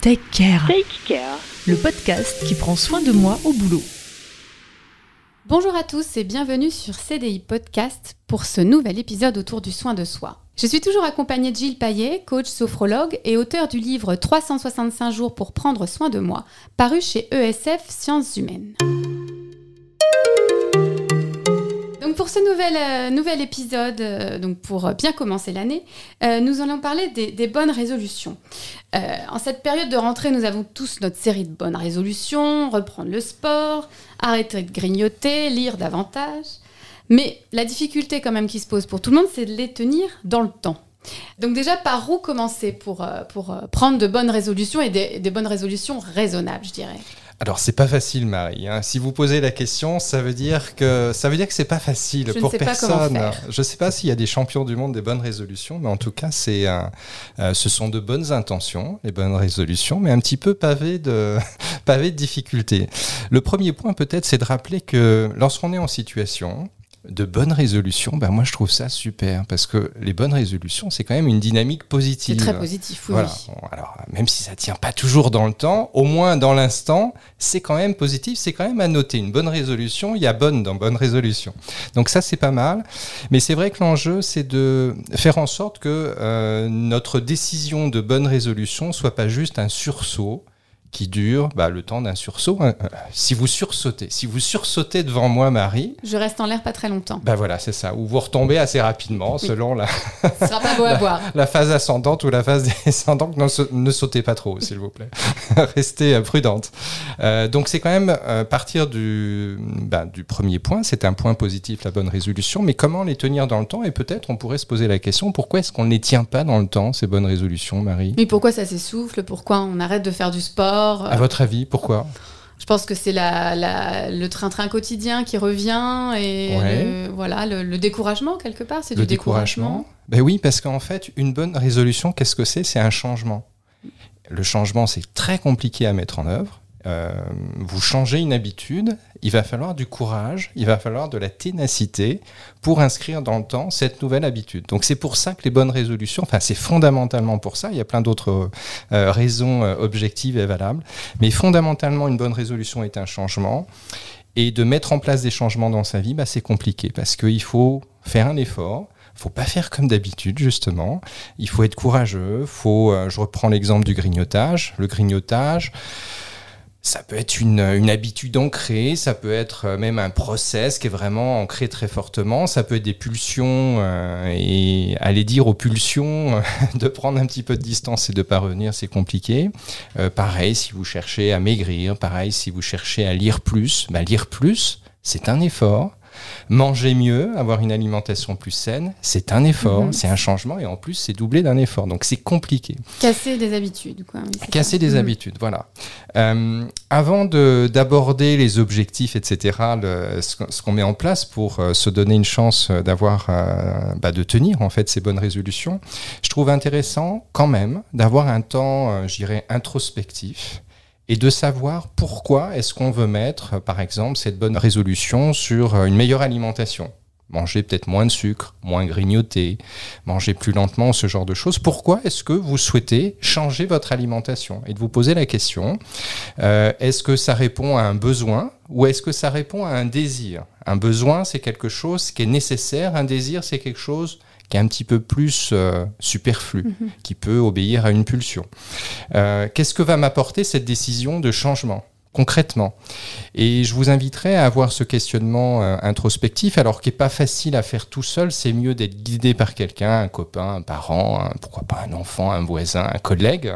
Take Care, Take Care. le podcast qui prend soin de moi au boulot. Bonjour à tous et bienvenue sur CDI Podcast pour ce nouvel épisode autour du soin de soi. Je suis toujours accompagnée de Gilles Paillet, coach sophrologue et auteur du livre 365 jours pour prendre soin de moi, paru chez ESF Sciences Humaines. Pour ce nouvel, euh, nouvel épisode, euh, donc pour bien commencer l'année, euh, nous allons parler des, bonnes résolutions. Euh, en cette période de rentrée, nous avons tous notre série de bonnes résolutions, reprendre le sport, arrêter de grignoter, lire davantage. Mais la difficulté quand même qui se pose pour tout le monde, c'est de les tenir dans le temps. Donc déjà, par où commencer pour, euh, pour euh, prendre de bonnes résolutions et des bonnes résolutions raisonnables, je dirais? Alors c'est pas facile, Marie. hein. Si vous posez la question, ça veut dire que ça veut dire que c'est pas facile Je ne pour personne. faire. Je sais pas s'il y a des champions du monde des bonnes résolutions, mais en tout cas, c'est euh, ce sont de bonnes intentions, les bonnes résolutions, mais un petit peu pavées de pavées de difficultés. Le premier point peut-être, c'est de rappeler que lorsqu'on est en situation de bonnes résolutions, ben moi je trouve ça super parce que les bonnes résolutions, c'est quand même une dynamique C'est positive. très positif, oui. Voilà. alors, même si ça tient pas toujours dans le temps, au moins dans l'instant, c'est quand même positif, c'est quand même à noter. Une bonne résolution, il y a bonne dans bonne résolution. Donc ça, c'est pas mal. Mais c'est vrai que l'enjeu, c'est de faire en sorte que euh, notre décision de bonne résolution soit pas juste un sursaut qui dure bah, le temps d'un sursaut. hein. Euh, Si vous sursautez, si vous sursautez devant moi, Marie, Je reste en l'air pas très longtemps. bah voilà, c'est ça. Ou vous retombez assez rapidement, selon la, Ce sera pas beau à voir. la phase ascendante ou la phase descendante, ne, sa- ne sautez pas trop, s'il vous plaît. Restez euh, prudente. Euh, donc, c'est quand même euh, partir du, bah, du premier point. C'est un point positif, la bonne résolution. Mais comment les tenir dans le temps? Et peut-être, on pourrait se poser la question pourquoi est-ce qu'on ne les tient pas dans le temps, ces bonnes résolutions, Marie? Mais pourquoi ça s'essouffle? Pourquoi on arrête de faire du sport? À votre avis, pourquoi? Je pense que c'est la, la- le train-train quotidien qui revient et Ouais. le, voilà, le, le découragement quelque part. C'est Le du découragement. Ben oui, parce qu'en fait, une bonne résolution, qu'est-ce que c'est? C'est un changement. Le changement, c'est très compliqué à mettre en œuvre. Euh, vous changez une habitude, il va falloir du courage, il va falloir de la ténacité pour inscrire dans le temps cette nouvelle habitude. Donc c'est pour ça que les bonnes résolutions, enfin c'est fondamentalement pour ça, il y a plein d'autres euh, raisons euh, objectives et valables, mais fondamentalement une bonne résolution est un changement. Et de mettre en place des changements dans sa vie, bah, c'est compliqué parce qu'il faut faire un effort. Faut pas faire comme d'habitude justement. Il faut être courageux. Faut, je reprends l'exemple du grignotage. Le grignotage, ça peut être une, une habitude ancrée, ça peut être euh, même un process qui est vraiment ancré très fortement, ça peut être des pulsions euh, et aller dire aux pulsions euh, de prendre un petit peu de distance et de pas revenir, c'est compliqué. Pareil, si vous cherchez à maigrir, pareil, si vous cherchez à lire plus, bah, lire plus, c'est un effort. Manger mieux, avoir une alimentation plus saine, c'est un effort, Mhm. c'est un changement et en plus c'est doublé d'un effort. Donc c'est compliqué. Casser des habitudes. Quoi. Casser ça. des Mhm. habitudes, voilà. Euh, avant de- d'aborder les objectifs, etc., le- ce qu'on- met en place pour euh, se donner une chance euh, d'avoir, euh, bah, de tenir en fait ces bonnes résolutions, je trouve intéressant quand même d'avoir un temps, euh, je dirais, introspectif et de savoir pourquoi est-ce qu'on veut mettre, euh, par exemple, cette bonne résolution sur euh, une meilleure alimentation. Manger peut-être moins de sucre, moins grignoter, manger plus lentement, ce genre de choses. Pourquoi est-ce que vous souhaitez changer votre alimentation? Et de vous poser la question, euh, est-ce que ça répond à un besoin ou est-ce que ça répond à un désir? Un besoin, c'est quelque chose qui est nécessaire, un désir, c'est quelque chose qui est un petit peu plus euh, superflu, Mhm. qui peut obéir à une pulsion. Euh, Qu'est-ce que va m'apporter cette décision de changement? Concrètement. Et je vous inviterai à avoir ce questionnement euh, introspectif, alors qui n'est pas facile à faire tout seul, c'est mieux d'être guidé par quelqu'un, un copain, un parent, pourquoi pas un enfant, un voisin, un collègue,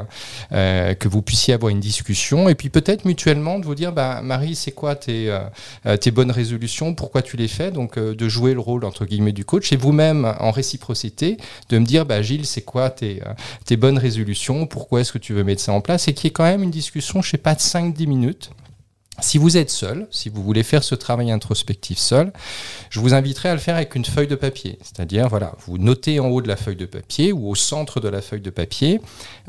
euh, que vous puissiez avoir une discussion, et puis peut-être mutuellement de vous dire, bah, Marie, c'est quoi tes, euh, bonnes résolutions, pourquoi tu les fais, donc de jouer le rôle, entre guillemets, du coach, et vous-même, en réciprocité, de me dire, bah, Gilles, c'est quoi tes, bonnes résolutions, pourquoi est-ce que tu veux mettre ça en place, et qui est quand même une discussion, je sais pas, de 5-10 minutes, Si vous êtes seul, si vous voulez faire ce travail introspectif seul, je vous inviterai à le faire avec une feuille de papier. C'est-à-dire, voilà, vous notez en haut de la feuille de papier ou au centre de la feuille de papier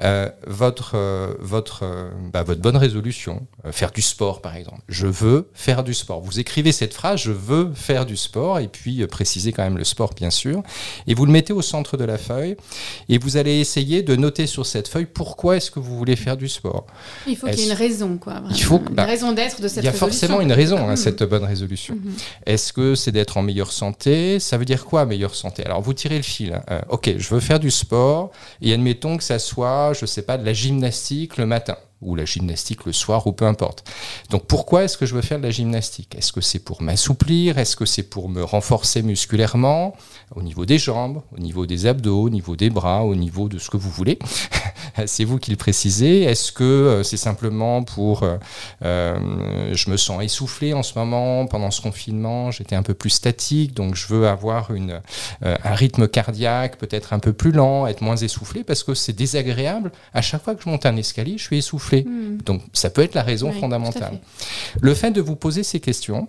euh, votre, euh, votre, euh, bah, votre bonne résolution. Faire du sport, par exemple. Je veux faire du sport. Vous écrivez cette phrase, je veux faire du sport, et puis précisez quand même le sport, bien sûr. Et vous le mettez au centre de la feuille, et vous allez essayer de noter sur cette feuille pourquoi est-ce que vous voulez faire du sport. Il faut qu'il y ait une raison, quoi. vraiment. Il faut que- bah, une raison d'être de cette Il y a résolution. forcément une raison à Mhm. cette bonne résolution. Mhm. Est-ce que c'est d'être en meilleure santé? Ça veut dire quoi, meilleure santé? Alors, vous tirez le fil. Euh, ok, je veux faire du sport, et admettons que ça soit, je sais pas, de la gymnastique le matin ou la gymnastique le soir, ou peu importe. Donc pourquoi est-ce que je veux faire de la gymnastique? Est-ce que c'est pour m'assouplir? Est-ce que c'est pour me renforcer musculairement? Au niveau des jambes, au niveau des abdos, au niveau des bras, au niveau de ce que vous voulez C'est vous qui le précisez. Est-ce que euh, c'est simplement pour... euh, euh, je me sens essoufflé en ce moment, pendant ce confinement, j'étais un peu plus statique, donc je veux avoir un rythme cardiaque peut-être un peu plus lent, être moins essoufflé, parce que c'est désagréable. À chaque fois que je monte un escalier, je suis essoufflé. Mhm. Donc ça peut être la raison Oui, fondamentale. fait. Le fait de vous poser ces questions,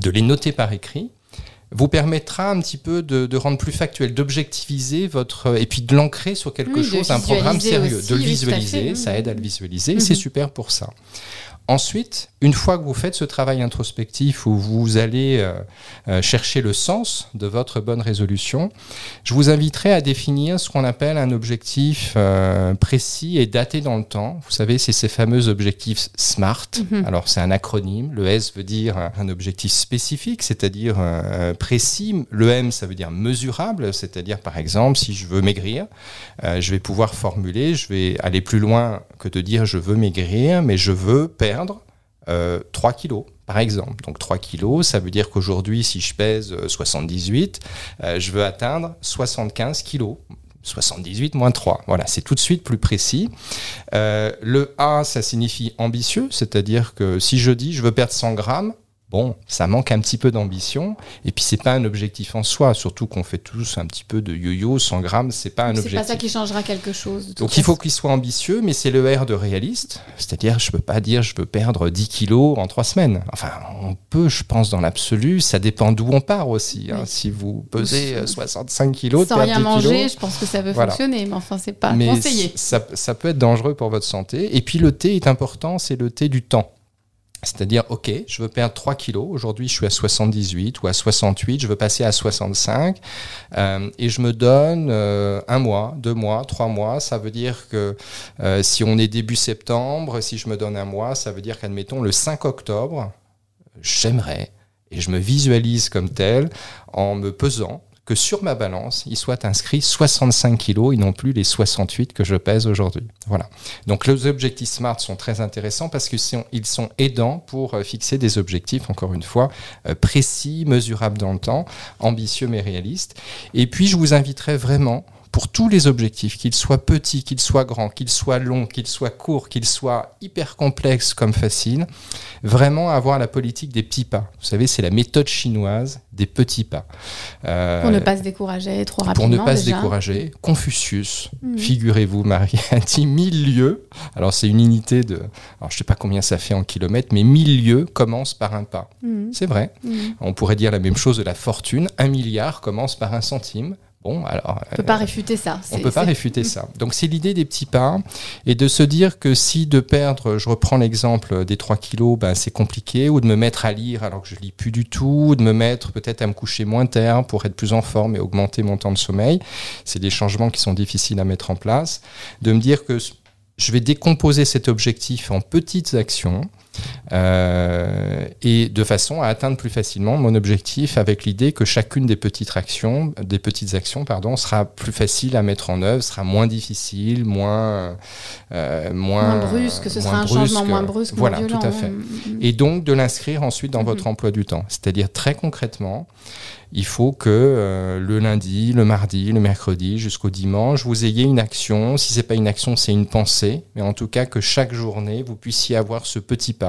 de les noter par écrit, vous permettra un petit peu de, de rendre plus factuel, d'objectiviser votre et puis de l'ancrer sur quelque Oui, chose, un programme visualiser sérieux, aussi, de le visualiser, ça aide à le visualiser, et Mhm. c'est super pour ça. Ensuite, une fois que vous faites ce travail introspectif où vous allez euh, euh, chercher le sens de votre bonne résolution, je vous inviterai à définir ce qu'on appelle un objectif euh, précis et daté dans le temps. Vous savez, c'est ces fameux objectifs SMART. Mhm. Alors, c'est un acronyme. Le S veut dire un- objectif spécifique, c'est-à-dire euh, précis. Le M, ça veut dire mesurable, c'est-à-dire, par exemple, si je veux maigrir, je vais pouvoir formuler, je vais aller plus loin que de dire je veux maigrir, mais je veux perdre euh, 3 kilos, par exemple. Donc 3 kilos, ça veut dire qu'aujourd'hui, si je pèse euh, 78, euh, je veux atteindre 75 kilos. 78 moins 3. Voilà, c'est tout de suite plus précis. Euh, le A, ça signifie ambitieux, c'est-à-dire que si je dis je veux perdre 100 grammes, bon, ça manque un petit peu d'ambition. Et puis c'est pas un objectif en soi, surtout qu'on fait tous un petit peu de yo-yo. 100 grammes, c'est pas un C'est objectif. pas ça qui changera quelque chose. Donc il faut qu'il soit ambitieux, mais c'est le R de réaliste. C'est-à-dire, je peux pas dire je veux perdre 10 kilos en trois semaines. Enfin, on peut, je pense, dans l'absolu. Ça dépend d'où on part aussi. hein. Oui. Si vous pesez Ou- euh, 65 kilos, Sans rien 10 manger, kilos, je pense que ça peut Voilà. fonctionner, mais enfin, c'est pas mais conseillé. ça, ça peut être dangereux pour votre santé. Et puis le T est important, c'est le T du temps. C'est-à-dire, OK, je veux perdre 3 kilos. Aujourd'hui, je suis à 78 ou à 68. Je veux passer à 65. Euh, et je me donne euh, un mois, deux mois, trois mois. Ça veut dire que euh, si on est début septembre, si je me donne un mois, ça veut dire qu'admettons le 5 octobre, j'aimerais, et je me visualise comme tel, en me pesant, que sur ma balance, il soit inscrit 65 kilos et non plus les 68 que je pèse aujourd'hui. Voilà. Donc les objectifs SMART sont très intéressants parce qu'ils sont, ils sont aidants pour euh, fixer des objectifs, encore une fois, euh, précis, mesurables dans le temps, ambitieux mais réalistes. Et puis je vous inviterai vraiment pour tous les objectifs, qu'ils soient petits, qu'ils soient grands, qu'ils soient longs, qu'ils soient courts, qu'ils soient hyper complexes comme faciles, vraiment avoir la politique des petits pas. Vous savez, c'est la méthode chinoise des petits pas. Euh, Pour ne pas se décourager trop pour rapidement. ne pas se décourager, Confucius, Mhm. figurez-vous, Marie, a dit 1000 lieues. Alors, c'est une unité de. Alors, je sais pas combien ça fait en kilomètres, mais 1000 lieues commencent par un pas. Mhm. C'est vrai. Mhm. On pourrait dire la même chose de la fortune. Un milliard commence par un centime. Bon, alors. On peut pas réfuter ça. On C'est- peut pas réfuter ça. Donc c'est l'idée des petits pas et de se dire que si de perdre, je reprends l'exemple des 3 kilos, ben, c'est compliqué, ou de me mettre à lire alors que je lis plus du tout, ou de me mettre peut-être à me coucher moins tard pour être plus en forme et augmenter mon temps de sommeil. C'est des changements qui sont difficiles à mettre en place. De me dire que je vais décomposer cet objectif en petites actions euh, et de façon à atteindre plus facilement mon objectif avec l'idée que chacune des petites actions, des petites actions pardon, sera plus facile à mettre en œuvre, sera moins difficile, moins euh, moins, Moins brusque, ce sera un changement moins brusque, Voilà, moins violent. tout à fait. Mhm. Et donc de l'inscrire ensuite dans Mhm. votre emploi du temps. C'est-à-dire très concrètement, il faut que euh, le lundi, le mardi, le mercredi, jusqu'au dimanche, vous ayez une action. Si c'est pas une action, c'est une pensée. Mais en tout cas, que chaque journée, vous puissiez avoir ce petit pas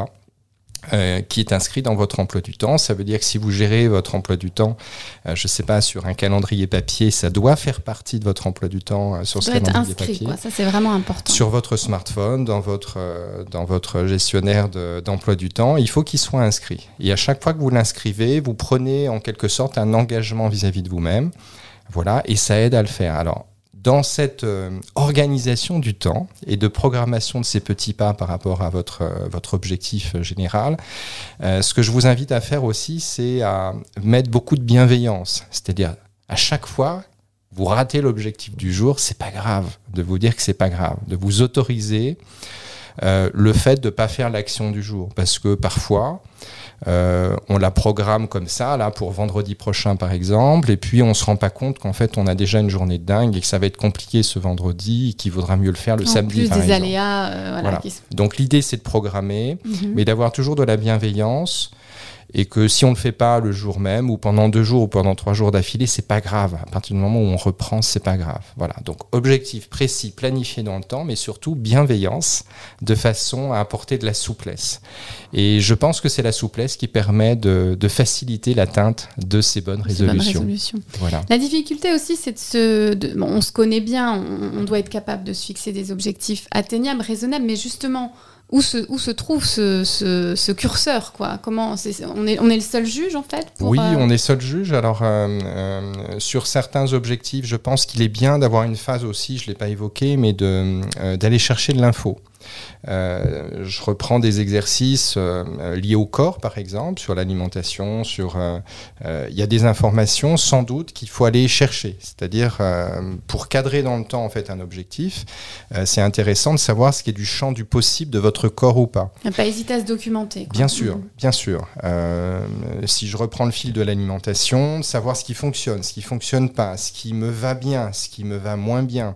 euh, qui est inscrit dans votre emploi du temps. Ça veut dire que si vous gérez votre emploi du temps, euh, je ne sais pas, sur un calendrier papier, ça doit faire partie de votre emploi du temps euh, sur Ça ce doit être calendrier inscrit, papier. quoi. Ça, c'est vraiment important. Sur votre smartphone, dans votre, dans votre gestionnaire de- d'emploi du temps, il faut qu'il soit inscrit. Et à chaque fois que vous l'inscrivez, vous prenez en quelque sorte un engagement vis-à-vis de vous-même. Voilà, et ça aide à le faire. Alors, dans cette euh, organisation du temps et de programmation de ces petits pas par rapport à votre, euh, votre objectif euh, général, ce que je vous invite à faire aussi, c'est à mettre beaucoup de bienveillance. C'est-à-dire, à chaque fois, vous ratez l'objectif du jour, c'est pas grave de vous dire que c'est pas grave, de vous autoriser euh, le fait de ne pas faire l'action du jour. Parce que parfois, euh, on la programme comme ça, là, pour vendredi prochain, par exemple, et puis on se rend pas compte qu'en fait, on a déjà une journée de dingue et que ça va être compliqué ce vendredi et qu'il vaudra mieux le faire le en samedi. plus par des exemple. aléas, euh, voilà, Voilà. qui se- Donc l'idée, c'est de programmer, Mhm. mais d'avoir toujours de la bienveillance. Et que si on ne le fait pas le jour même, ou pendant deux jours, ou pendant trois jours d'affilée, c'est pas grave. À partir du moment où on reprend, c'est pas grave. Voilà. Donc, objectif précis, planifié dans le temps, mais surtout bienveillance, de façon à apporter de la souplesse. Et je pense que c'est la souplesse qui permet de, de faciliter l'atteinte de ces bonnes résolutions. résolution. Voilà. La difficulté aussi, c'est de se. de- bon, on se connaît bien, on, on doit être capable de se fixer des objectifs atteignables, raisonnables, mais justement, où se, où se trouve ce, ce- ce curseur quoi? Comment c'est- on, est, on est le seul juge en fait pour, Oui, euh, on est seul juge. Alors, euh, euh, sur certains objectifs, je pense qu'il est bien d'avoir une phase aussi, je ne l'ai pas évoqué, mais d'aller chercher de l'info. Euh, je reprends des exercices euh, euh, liés au corps, par exemple, sur l'alimentation, sur. euh, Il y a des informations, sans doute, qu'il faut aller chercher. C'est-à-dire, pour cadrer dans le temps, en fait, un objectif, c'est intéressant de savoir ce qui est du champ du possible de votre corps ou pas. ne pas hésiter à se documenter. quoi. Bien sûr, Mhm. bien sûr. Si je reprends le fil de l'alimentation, savoir ce qui fonctionne, ce qui fonctionne pas, ce qui me va bien, ce qui me va moins bien.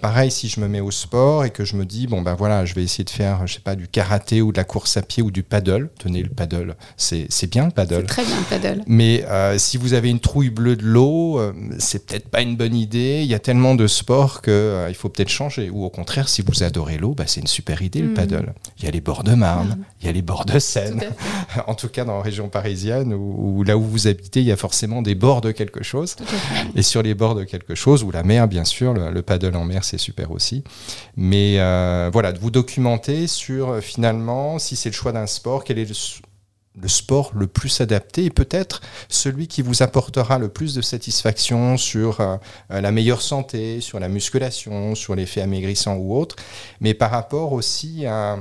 Pareil, si je me mets au sport et que je me dis bon ben voilà, je vais essayer de faire, je sais pas, du karaté ou de la course à pied ou du paddle. Tenez le paddle, c'est c'est bien le C'est paddle. très bien le paddle. Mais euh, si vous avez une trouille bleue de l'eau, euh, c'est peut-être pas une bonne idée. Il y a tellement de sports que euh, il faut peut-être changer. Ou au contraire, si vous adorez l'eau, bah, c'est une super idée le Mhm. paddle. Il y a les bords de Marne, il y a les bords de Seine. en tout cas dans la région parisienne ou, ou là où vous habitez, il y a forcément des bords de quelque chose. Et sur les bords de quelque chose, ou la mer, bien sûr, le, le paddle en mer, c'est super aussi. Mais euh, voilà, de vous documenter sur euh, finalement, si c'est le choix d'un sport, quel est le, sport le plus adapté et peut-être celui qui vous apportera le plus de satisfaction sur euh, euh, la meilleure santé, sur la musculation, sur l'effet amaigrissant ou autre, mais par rapport aussi à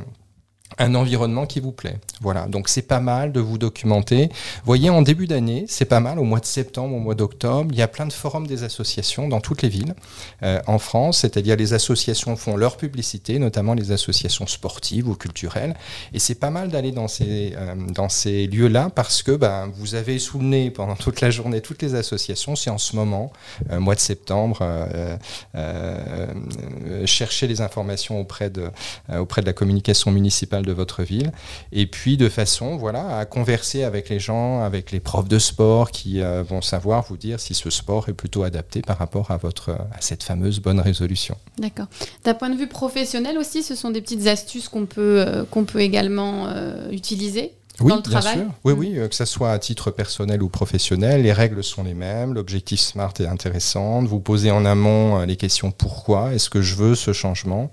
un environnement qui vous plaît. Voilà, donc c'est pas mal de vous documenter. Voyez, en début d'année, c'est pas mal, au mois de septembre, au mois d'octobre, il y a plein de forums des associations dans toutes les villes euh, en France, c'est-à-dire les associations font leur publicité, notamment les associations sportives ou culturelles, et c'est pas mal d'aller dans ces, euh, ces lieux-là parce que ben, vous avez sous le nez pendant toute la journée toutes les associations, c'est en ce moment, euh, mois de septembre, euh, euh, chercher les informations auprès de, auprès de la communication municipale de votre ville, et puis de façon voilà, à converser avec les gens, avec les profs de sport qui euh, vont savoir vous dire si ce sport est plutôt adapté par rapport à, votre, à cette fameuse bonne résolution. D'accord. D'un point de vue professionnel aussi, ce sont des petites astuces qu'on peut, euh, également euh, utiliser? Oui, dans le bien travail sûr. Oui, Mm. oui, euh, que ce soit à titre personnel ou professionnel, les règles sont les mêmes. L'objectif SMART est intéressant. Vous posez en amont euh, les questions pourquoi est-ce que je veux ce changement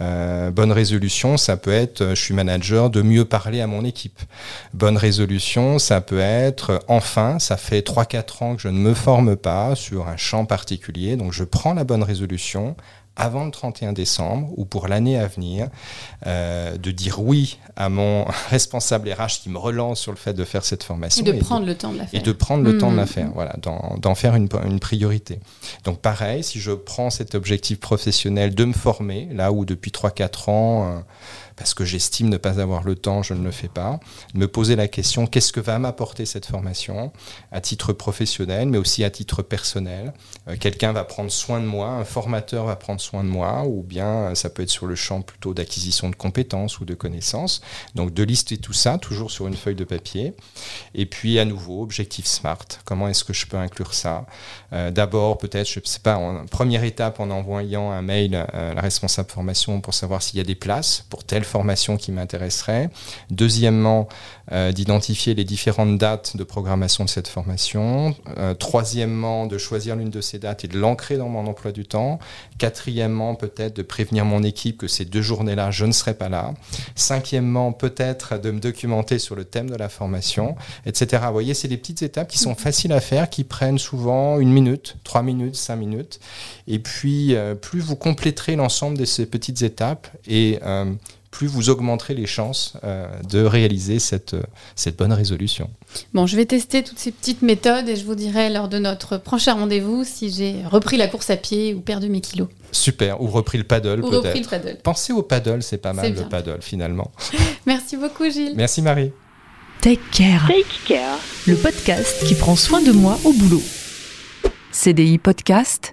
Euh, Bonne résolution, ça peut être je suis manager de mieux parler à mon équipe. Bonne résolution, ça peut être enfin, ça fait 3-4 ans que je ne me forme pas sur un champ particulier, donc je prends la bonne résolution avant le 31 décembre ou pour l'année à venir, euh, de dire oui à mon responsable RH qui me relance sur le fait de faire cette formation et de prendre le temps de la et faire. de prendre le temps de la Mhm. faire, voilà, d'en d'en faire une, une priorité. Donc pareil, si je prends cet objectif professionnel de me former, là où depuis 3-4 ans, euh, parce que j'estime ne pas avoir le temps, je ne le fais pas, me poser la question, qu'est-ce que va m'apporter cette formation à titre professionnel, mais aussi à titre personnel? Euh, Quelqu'un va prendre soin de moi, un formateur va prendre soin de moi, ou bien ça peut être sur le champ plutôt d'acquisition de compétences ou de connaissances. Donc de lister tout ça, toujours sur une feuille de papier. Et puis à nouveau, objectif SMART. Comment est-ce que je peux inclure ça? Euh, D'abord, peut-être, je ne sais pas, en première étape, en envoyant un mail à la responsable formation pour savoir s'il y a des places pour telle formation qui m'intéresserait. Deuxièmement, euh, d'identifier les différentes dates de programmation de cette formation. Euh, troisièmement, de choisir l'une de ces dates et de l'ancrer dans mon emploi du temps. Quatrièmement, peut-être de prévenir mon équipe que ces deux journées-là, je ne serai pas là. Cinquièmement, peut-être de me documenter sur le thème de la formation, etc. Vous voyez, c'est des petites étapes qui sont faciles à faire, qui prennent souvent une minute, trois minutes, cinq minutes. Et puis, euh, plus vous compléterez l'ensemble de ces petites étapes et euh, plus vous augmenterez les chances euh, de réaliser cette, cette bonne résolution. Bon, je vais tester toutes ces petites méthodes et je vous dirai lors de notre prochain rendez-vous si j'ai repris la course à pied ou perdu mes kilos. Super, ou repris le paddle Ou repris le paddle. Pensez au paddle, c'est pas mal C'est le paddle finalement. Merci beaucoup Gilles. Merci Marie. Take Care, Take care. le podcast qui prend soin de moi au boulot. CDI Podcast.